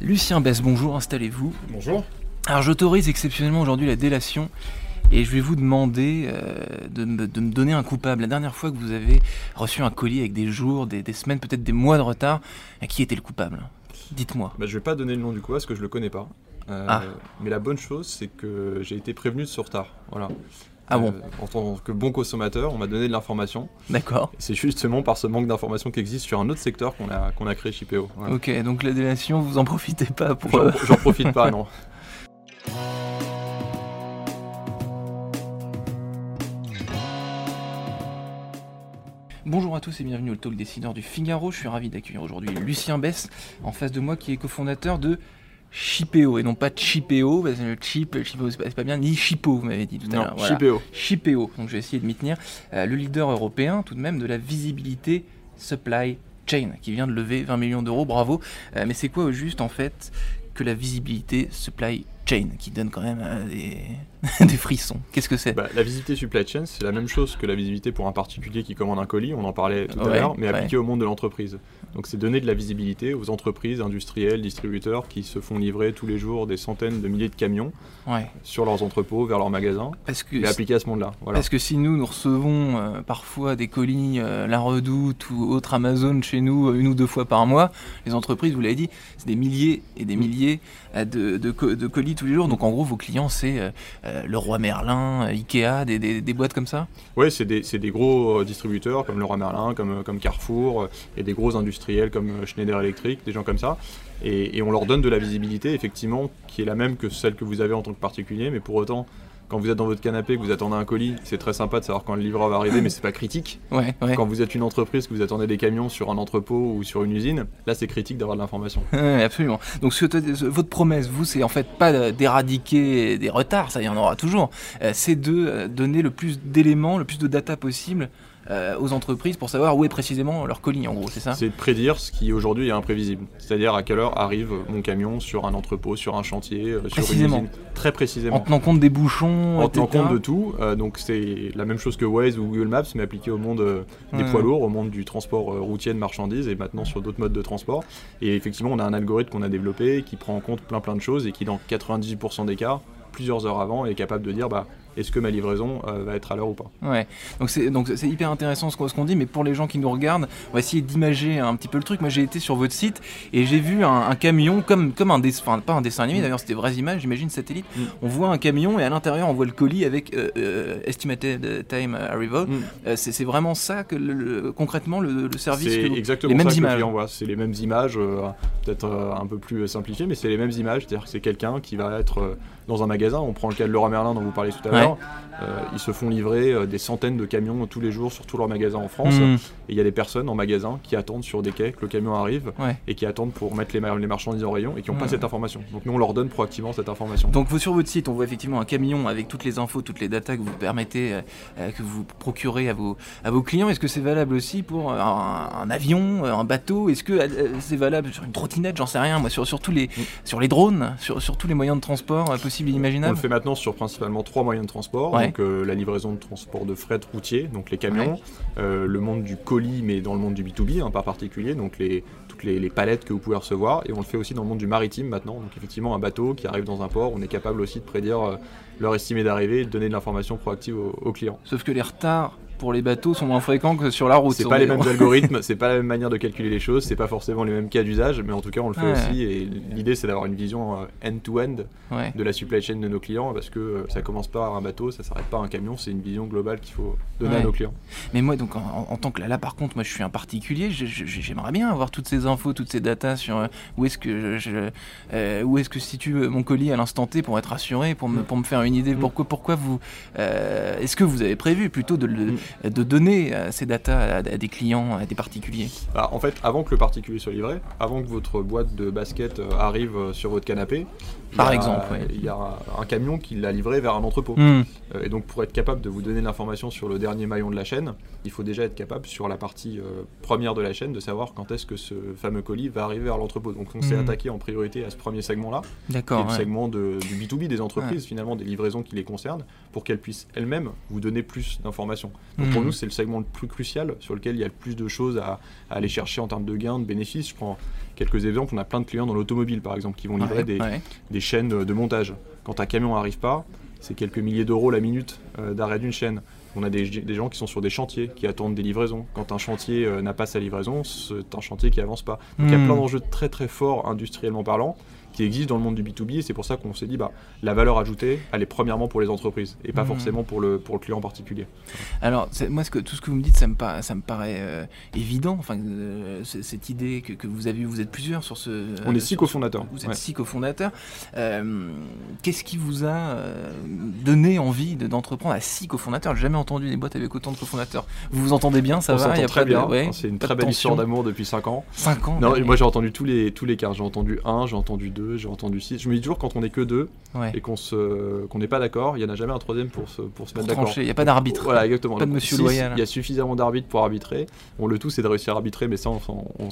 Lucien Bess, bonjour, installez-vous. Bonjour. Alors j'autorise exceptionnellement aujourd'hui la délation et je vais vous demander euh, de, me, de, me, donner un coupable. La dernière fois que vous avez reçu un colis avec des jours, des, des semaines, peut-être des mois de retard, qui était le coupable? Dites-moi. Bah, je vais pas donner le nom du coupable parce que je le connais pas. Euh, Ah. Mais la bonne chose, c'est que j'ai été prévenu de ce retard. Voilà. Ah bon Euh, En tant que bon consommateur, on m'a donné de l'information. D'accord. C'est justement par ce manque d'information qui existe sur un autre secteur qu'on a, qu'on a créé chez PO. Voilà. Ok, donc la délation, vous en profitez pas pour... J'en euh, j'en profite pas, non. Bonjour à tous et bienvenue au Talk Décideur du Figaro. Je suis ravi d'accueillir aujourd'hui Lucien Bess en face de moi qui est cofondateur de Chipeo et non pas Chipeo, parce que le chip, Chipeo c'est pas, bien, ni Chipo vous m'avez dit tout à l'heure. Voilà. Chipeo, donc je vais essayer de m'y tenir, Euh, le leader européen tout de même de la visibilité supply chain qui vient de lever 20 millions d'euros, bravo. Euh, mais c'est quoi au juste en fait que la visibilité supply chain qui donne quand même euh, des... des frissons Qu'est-ce que c'est Bah, la visibilité supply chain, c'est la même chose que la visibilité pour un particulier qui commande un colis, on en parlait tout Ouais, à l'heure, mais ouais. appliqué au monde de l'entreprise. Donc c'est donner de la visibilité aux entreprises, industriels, distributeurs qui se font livrer tous les jours des centaines de milliers de camions Ouais, sur leurs entrepôts, vers leurs magasins, parce que et appliqué à ce monde-là. Voilà. Parce que si nous, nous recevons euh, parfois des colis, euh, La Redoute ou autre Amazon chez nous, une ou deux fois par mois, les entreprises, vous l'avez dit, c'est des milliers et des Mm. milliers de, de co- de colis tous les jours. Donc en gros, vos clients, c'est euh, euh, le Roi Merlin, euh, Ikea, des, boîtes comme ça? Ouais, c'est des, gros distributeurs comme Leroy Merlin, comme, Carrefour, et des gros industriels comme Schneider Electric, des gens comme ça. Et on leur donne de la visibilité, effectivement, qui est la même que celle que vous avez en tant que particulier, mais pour autant, quand vous êtes dans votre canapé, que vous attendez un colis, c'est très sympa de savoir quand le livreur va arriver, mais c'est pas critique. Ouais, ouais. Quand vous êtes une entreprise, que vous attendez des camions sur un entrepôt ou sur une usine, là c'est critique d'avoir de l'information. Ouais, absolument. Donc ce votre promesse, vous, c'est en fait pas d'éradiquer des retards, ça il y en aura toujours, euh, c'est de euh, donner le plus d'éléments, le plus de data possible euh, aux entreprises pour savoir où est précisément leur colis, en gros, c'est ça C'est de prédire ce qui aujourd'hui est imprévisible. C'est-à-dire à quelle heure arrive mon camion sur un entrepôt, sur un chantier, euh, sur une usine. Très précisément. En tenant compte des bouchons, En tenant compte de tout, euh, donc c'est la même chose que Waze ou Google Maps, mais appliqué au monde des Ouais. poids lourds, au monde du transport routier de marchandises et maintenant sur d'autres modes de transport. Et effectivement, on a un algorithme qu'on a développé qui prend en compte plein plein de choses et qui, dans 98% des cas, plusieurs heures avant, est capable de dire bah, est-ce que ma livraison euh, va être à l'heure ou pas. Ouais, donc c'est donc c'est hyper intéressant ce qu'on ce qu'on dit, mais pour les gens qui nous regardent, on va essayer d'imager un petit peu le truc. Moi, j'ai été sur votre site et j'ai vu un, un camion comme comme un dessin, enfin pas un dessin animé d'ailleurs, c'était vraies images, j'imagine satellite. Mm. On voit un camion et à l'intérieur on voit le colis avec euh, euh, estimated time arrival. Mm. C'est c'est vraiment ça que le- le- concrètement le, le service. C'est que vous- exactement les mêmes ça que images. le client voit. C'est les mêmes images, peut-être un peu plus simplifiées, mais c'est les mêmes images. C'est-à-dire que c'est quelqu'un qui va être dans un magasin. On prend le cas de Leroy Merlin dont vous parliez tout à Ouais. Euh, ils se font livrer euh, des centaines de camions tous les jours sur tous leurs magasins en France. Mm. Et il y a des personnes en magasin qui attendent sur des quais que le camion arrive Ouais. et qui attendent pour mettre les, mar- les marchandises en rayon et qui n'ont Ouais. pas cette information. Donc nous, on leur donne proactivement cette information. Donc vous, sur votre site, on voit effectivement un camion avec toutes les infos, toutes les datas que vous permettez, euh, que vous procurez à vos, à vos clients. Est-ce que c'est valable aussi pour un, un avion, un bateau? Est-ce que c'est valable sur une trottinette? J'en sais rien, moi, sur, sur, tous les, sur les drones, sur, sur tous les moyens de transport possibles et On le imaginables fait maintenant sur principalement trois moyens de transport. Ouais. Donc euh, la livraison de transport de fret routier, donc les camions, Ouais. euh, le monde du colis, mais dans le monde du B2B, hein, pas particulier, donc les, toutes les, les palettes que vous pouvez recevoir. Et on le fait aussi dans le monde du maritime maintenant. Donc effectivement, un bateau qui arrive dans un port, on est capable aussi de prédire euh, leur estimé d'arrivée et de donner de l'information proactive aux, aux clients. Sauf que les retards pour les bateaux sont moins fréquents que sur la route. C'est pas les mêmes algorithmes, c'est pas la même manière de calculer les choses, c'est pas forcément les mêmes cas d'usage, mais en tout cas on le fait Ouais. aussi. Et l'idée c'est d'avoir une vision euh, end-to-end Ouais. de la supply chain de nos clients parce que euh, ça commence pas par un bateau, ça s'arrête pas à un camion, c'est une vision globale qu'il faut donner Ouais. à nos clients. Mais moi, donc, en, tant que là, par contre, moi, je suis un particulier. J'aimerais bien avoir toutes ces infos, toutes ces datas sur euh, où est-ce que je, je- euh, où est-ce que se situe mon colis à l'instant T pour être rassuré, pour me, pour me faire une idée. Mm. Pourquoi, pourquoi vous, euh, est-ce que vous avez prévu plutôt de, le- Mm. De donner euh, ces datas à, des clients, à des particuliers? Bah, en fait, avant que le particulier soit livré, avant que votre boîte de basket euh, arrive euh, sur votre canapé, Par a- exemple, ouais. il y a un camion qui l'a livré vers un entrepôt. Mm. Euh, Et donc pour être capable de vous donner l'information sur le dernier maillon de la chaîne, il faut déjà être capable sur la partie euh, première de la chaîne de savoir quand est-ce que ce fameux colis va arriver vers l'entrepôt. Donc on s'est Mhm. attaqué en priorité à ce premier segment-là, qui est D'accord. le ouais. segment de- du B2B des entreprises, finalement des livraisons qui les concernent, pour qu'elles puissent elles-mêmes vous donner plus d'informations. Donc pour Mhm. nous, c'est le segment le plus crucial sur lequel il y a le plus de choses à, à aller chercher en termes de gains, de bénéfices. Je prends quelques exemples. On a plein de clients dans l'automobile, par exemple, qui vont livrer Ouais, des, ouais. des chaînes de montage. Quand un camion n'arrive pas, c'est quelques milliers d'euros la minute euh, d'arrêt d'une chaîne. On a des, des gens qui sont sur des chantiers, qui attendent des livraisons. Quand un chantier euh, n'a pas sa livraison, c'est un chantier qui avance pas. Donc il y a Hmm. plein d'enjeux très très forts industriellement parlant qui existent dans le monde du B2B et c'est pour ça qu'on s'est dit bah, la valeur ajoutée elle est premièrement pour les entreprises et pas Mhm. forcément pour le, pour le client en particulier. Alors, moi, ce que, tout ce que vous me dites, ça me, paraît, ça me paraît euh, évident. Enfin, euh, cette idée que, que vous avez vous êtes plusieurs sur ce. On est six cofondateurs, Vous êtes ouais. six cofondateurs. Euh, Qu'est-ce qui vous a donné envie de- d'entreprendre à six cofondateurs? J'ai jamais entendu des boîtes avec autant de cofondateurs. Vous vous entendez bien, ça On va très bien, ouais, c'est une très belle histoire d'amour depuis 5 ans. Cinq ans. Non, ouais. moi j'ai entendu tous les, tous les cas, j'ai entendu un, j'ai entendu deux, j'ai entendu six. Je me dis toujours quand on est que deux Ouais. et qu'on se qu'on n'est pas d'accord, il n'y en a jamais un troisième pour se, pour se mettre d'accord. il n'y a pas d'arbitre. Voilà, exactement. Pas de monsieur loyal. Il y a suffisamment d'arbitres pour arbitrer. Bon, le tout, c'est de réussir à arbitrer, mais ça, on s'en- on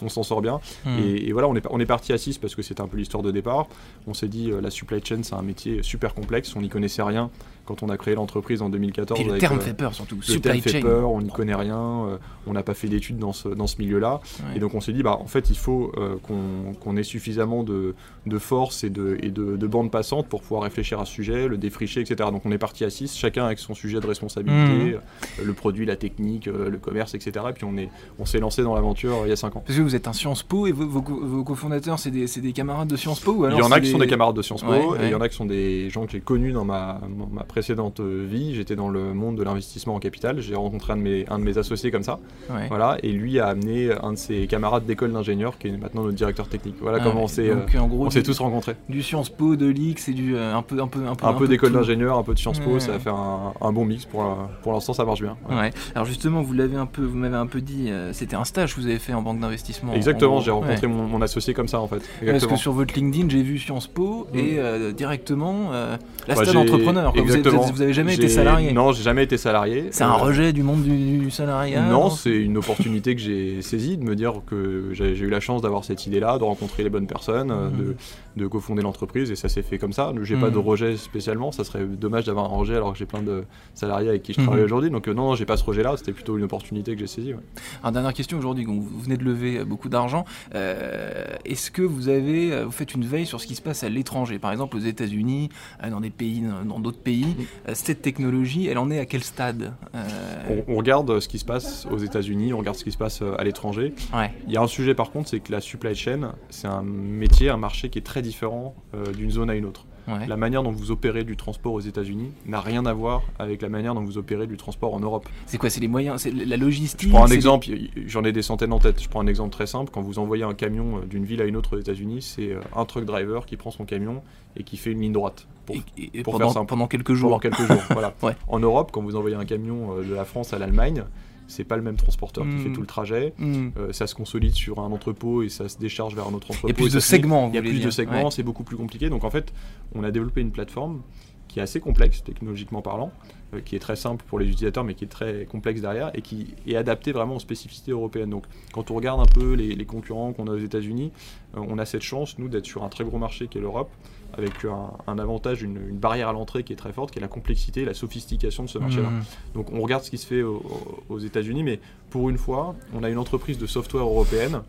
on sort bien. Hmm. Et, et voilà, on est, on est parti à 6 parce que c'était un peu l'histoire de départ. On s'est dit, euh, la supply chain, c'est un métier super complexe. On n'y connaissait rien quand on a créé l'entreprise en 2014. Puis le avec, terme euh, fait peur surtout. le Supply terme fait chain. peur, on n'y connaît rien, euh, on n'a pas fait d'études dans ce, dans ce milieu-là. Ouais. Et donc on s'est dit, bah, en fait, il faut euh, qu'on qu'on ait suffisamment de, de force et, de, et de, de bande passante pour pouvoir réfléchir à ce sujet, le défricher, etc. Donc on est parti à 6, chacun avec son sujet de responsabilité, euh, le produit, la technique, euh, le commerce, etc. Et puis on est- on s'est lancé dans l'aventure euh, il y a 5 ans. Parce que vous êtes un Sciences Po et vos, vos co- vos cofondateurs, c'est des, c'est des camarades de Sciences Po ou alors il y en a c'est qui sont des camarades de Sciences Po Ouais, et il y en a qui sont des gens que j'ai connus dans ma, ma précédente vie. J'étais dans le monde de l'investissement en capital. J'ai rencontré un de, mes, un de mes associés comme ça. Ouais. Voilà, et lui a amené un de ses camarades d'école d'ingénieur qui est maintenant notre directeur technique. Voilà Ah comment ouais. On s'est Donc, en gros, on s'est du- tous rencontrés. Du Sciences Po, de l'X et du euh, un peu un peu un peu Un peu d'école d'ingénieur, un peu de Sciences Po, Ouais. ça a fait un, un bon mix. Pour, euh, pour l'instant, ça marche bien. Ouais. Ouais. Alors justement, vous l'avez un peu, vous m'avez un peu dit, euh, c'était un stage que vous avez fait en banque d'investissement. en Exactement, j'ai rencontré mon, mon associé comme ça en fait. Parce que sur votre LinkedIn, j'ai vu Sciences Po Mm. et euh, directement euh, la Bah, stade entrepreneur. quoi. Vous, exactement. vous avez jamais été salarié. Non, j'ai jamais été salarié. C'est un rejet du monde du, du salariat. Non, c'est une opportunité que j'ai saisie de me dire que j'ai eu la chance d'avoir cette idée-là, de rencontrer les bonnes personnes, euh, Mhm. de, de cofonder l'entreprise et ça s'est fait comme ça. J'ai pas Mhm. de rejet spécialement, ça serait dommage d'avoir un rejet alors que j'ai plein de salariés avec qui je Mhm. travaille aujourd'hui. Donc euh, non, non, j'ai pas ce rejet-là, c'était plutôt une opportunité que j'ai saisie. ouais. Alors, dernière question aujourd'hui, vous venez de lever euh, beaucoup d'argent. Euh, Est-ce que vous avez, euh, vous faites une veille sur ce qui se passe à l'étranger, par exemple aux États-Unis, dans des pays, dans d'autres pays Cette technologie, elle en est à quel stade? On, on regarde ce qui se passe aux États-Unis, on regarde ce qui se passe à l'étranger. Ouais. Il y a un sujet par contre, c'est que la supply chain, c'est un métier, un marché qui est très différent euh, d'une zone à une autre. ouais. La manière dont vous opérez du transport aux États-Unis n'a rien à voir avec la manière dont vous opérez du transport en Europe. C'est quoi C'est les moyens, c'est la logistique. Je prends un exemple, j'en ai des centaines en tête. Je prends un exemple très simple. Quand vous envoyez un camion euh, d'une ville à une autre aux États-Unis, c'est euh, un truck driver qui prend son camion et qui fait une ligne droite pour, et- et pour pendant, faire simple. pendant quelques pendant jours. quelques jours. voilà. Ouais. En Europe, quand vous envoyez un camion de la France à l'Allemagne, c'est pas le même transporteur qui fait tout le trajet. Hmm. Euh, ça se consolide sur un entrepôt et ça se décharge vers un autre entrepôt. Il y a plus de segments. Il y a plus de segments, Ouais. c'est beaucoup plus compliqué. Donc en fait, on a développé une plateforme qui est assez complexe technologiquement parlant, qui est très simple pour les utilisateurs, mais qui est très complexe derrière et qui est adaptée vraiment aux spécificités européennes. Donc quand on regarde un peu les, les concurrents qu'on a aux États-Unis, euh, on a cette chance, nous, d'être sur un très gros marché qui est l'Europe, avec un, un avantage, une, une barrière à l'entrée qui est très forte, qui est la complexité, la sophistication de ce marché-là. Hmm. Donc on regarde ce qui se fait au- au- aux États-Unis, mais pour une fois, on a une entreprise de software européenne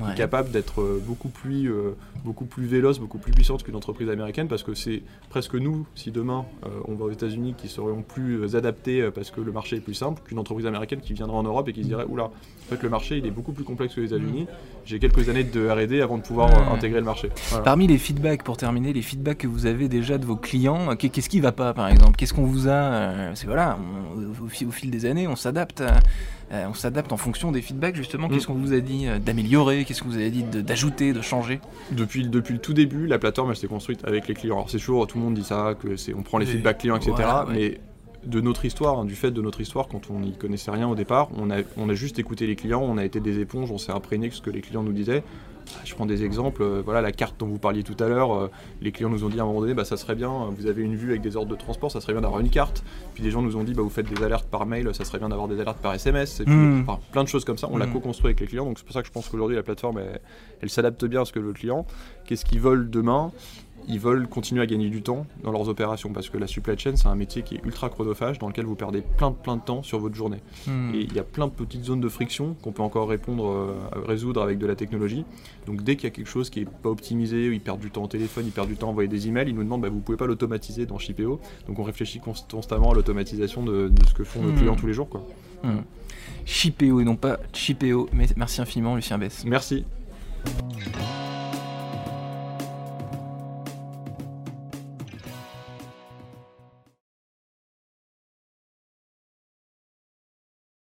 Ouais. est capable d'être euh, beaucoup plus, euh, beaucoup plus véloce, beaucoup plus puissante qu'une entreprise américaine, parce que c'est presque nous, si demain euh, on va aux États-Unis, qui serions plus euh, adaptés euh, parce que le marché est plus simple qu'une entreprise américaine qui viendrait en Europe et qui se dirait oula, en fait le marché il est beaucoup plus complexe que les États-Unis. J'ai quelques années de R&D avant de pouvoir euh, Ouais. intégrer le marché. Voilà. Parmi les feedbacks, pour terminer, les feedbacks que vous avez déjà de vos clients, euh, qu'est- qu'est-ce qui va pas par exemple? Qu'est-ce qu'on vous a euh, C'est voilà, on- au, fil, au fil des années, on s'adapte. euh, euh, on s'adapte en fonction des feedbacks justement. Qu'est-ce qu'on vous a dit euh, d'améliorer? Qu'est-ce que vous avez dit d'ajouter, de changer? Depuis, depuis le tout début, la plateforme elle s'est construite avec les clients. Alors c'est toujours, tout le monde dit ça, que c'est, on prend les feedbacks clients, etc. Voilà, ouais. Mais de notre histoire, hein, du fait de notre histoire, quand on n'y connaissait rien au départ, on a, on a juste écouté les clients, on a été des éponges, on s'est imprégné de ce que les clients nous disaient. Je prends des exemples, euh, voilà la carte dont vous parliez tout à l'heure, euh, les clients nous ont dit à un moment donné, bah, ça serait bien, vous avez une vue avec des ordres de transport, ça serait bien d'avoir une carte. Puis des gens nous ont dit, bah, vous faites des alertes par mail, ça serait bien d'avoir des alertes par SMS. Et puis, Mm. enfin, plein de choses comme ça, on l'a Mm. co-construit avec les clients, donc c'est pour ça que je pense qu'aujourd'hui la plateforme, elle, elle s'adapte bien à ce que veut le client. Qu'est-ce qu'ils veulent demain? Ils veulent continuer à gagner du temps dans leurs opérations parce que la supply chain c'est un métier qui est ultra chronophage dans lequel vous perdez plein plein de temps sur votre journée Hmm. et il y a plein de petites zones de friction qu'on peut encore répondre euh, résoudre avec de la technologie donc dès qu'il y a quelque chose qui est pas optimisé ils perdent du temps au téléphone ils perdent du temps à envoyer des emails ils nous demandent bah, vous pouvez pas l'automatiser dans Shipeo donc on réfléchit const- constamment à l'automatisation de, de ce que font nos Hmm. clients tous les jours quoi. Hmm. Shipeo et non pas Chipeo. Mais merci infiniment, Lucien Bess. merci